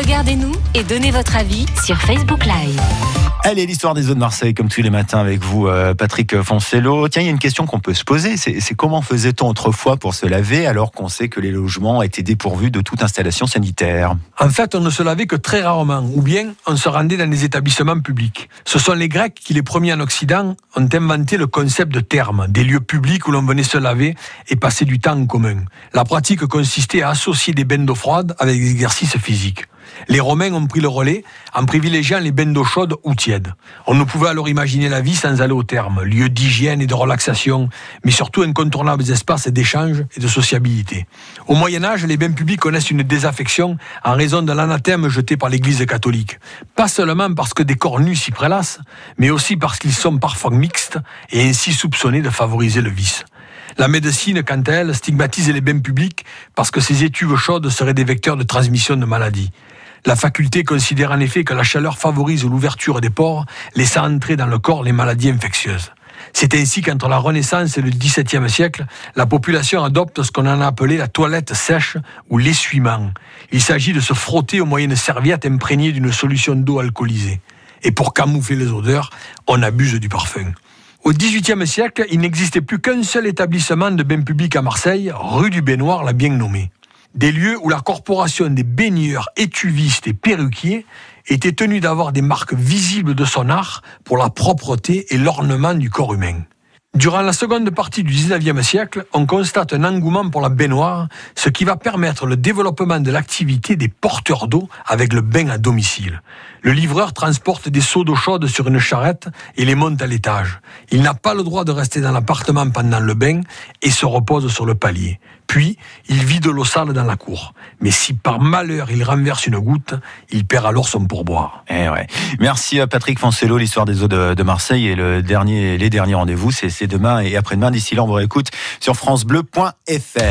Regardez-nous et donnez votre avis sur Facebook Live. Allez, l'histoire des eaux de Marseille, comme tous les matins avec vous, euh, Patrick Foncello. Tiens, il y a une question qu'on peut se poser. C'est comment faisait-on autrefois pour se laver alors qu'on sait que les logements étaient dépourvus de toute installation sanitaire? En fait, on ne se lavait que très rarement, ou bien on se rendait dans des établissements publics. Ce sont les Grecs qui, les premiers en Occident, ont inventé le concept de thermes, des lieux publics où l'on venait se laver et passer du temps en commun. La pratique consistait à associer des bains d'eau froide avec des exercices physiques. Les Romains ont pris le relais en privilégiant les bains d'eau chaude ou tiède. On ne pouvait alors imaginer la vie sans aller au terme, lieu d'hygiène et de relaxation, mais surtout incontournables espaces d'échange et de sociabilité. Au Moyen Âge, les bains publics connaissent une désaffection en raison de l'anathème jeté par l'Église catholique. Pas seulement parce que des corps nus s'y prélassent, mais aussi parce qu'ils sont parfois mixtes et ainsi soupçonnés de favoriser le vice. La médecine, quant à elle, stigmatise les bains publics parce que ces étuves chaudes seraient des vecteurs de transmission de maladies. La faculté considère en effet que la chaleur favorise l'ouverture des pores, laissant entrer dans le corps les maladies infectieuses. C'est ainsi qu'entre la Renaissance et le XVIIe siècle, la population adopte ce qu'on en a appelé la toilette sèche ou l'essuiement. Il s'agit de se frotter au moyen de serviettes imprégnées d'une solution d'eau alcoolisée. Et pour camoufler les odeurs, on abuse du parfum. Au XVIIIe siècle, il n'existait plus qu'un seul établissement de bains publics à Marseille, rue du Baignoire, la bien nommée des lieux où la corporation des baigneurs, étuvistes et perruquiers était tenue d'avoir des marques visibles de son art pour la propreté et l'ornement du corps humain. Durant la seconde partie du XIXe siècle, on constate un engouement pour la baignoire, ce qui va permettre le développement de l'activité des porteurs d'eau avec le bain à domicile. Le livreur transporte des seaux d'eau chaude sur une charrette et les monte à l'étage. Il n'a pas le droit de rester dans l'appartement pendant le bain et se repose sur le palier. Puis, il vide l'eau sale dans la cour. Mais si par malheur il renverse une goutte, il perd alors son pourboire. Eh. Merci à Patrick Foncello, l'histoire des eaux de, Marseille. Et le dernier, les derniers rendez-vous, c'est demain et après-demain. D'ici là, on vous réécoute sur FranceBleu.fr.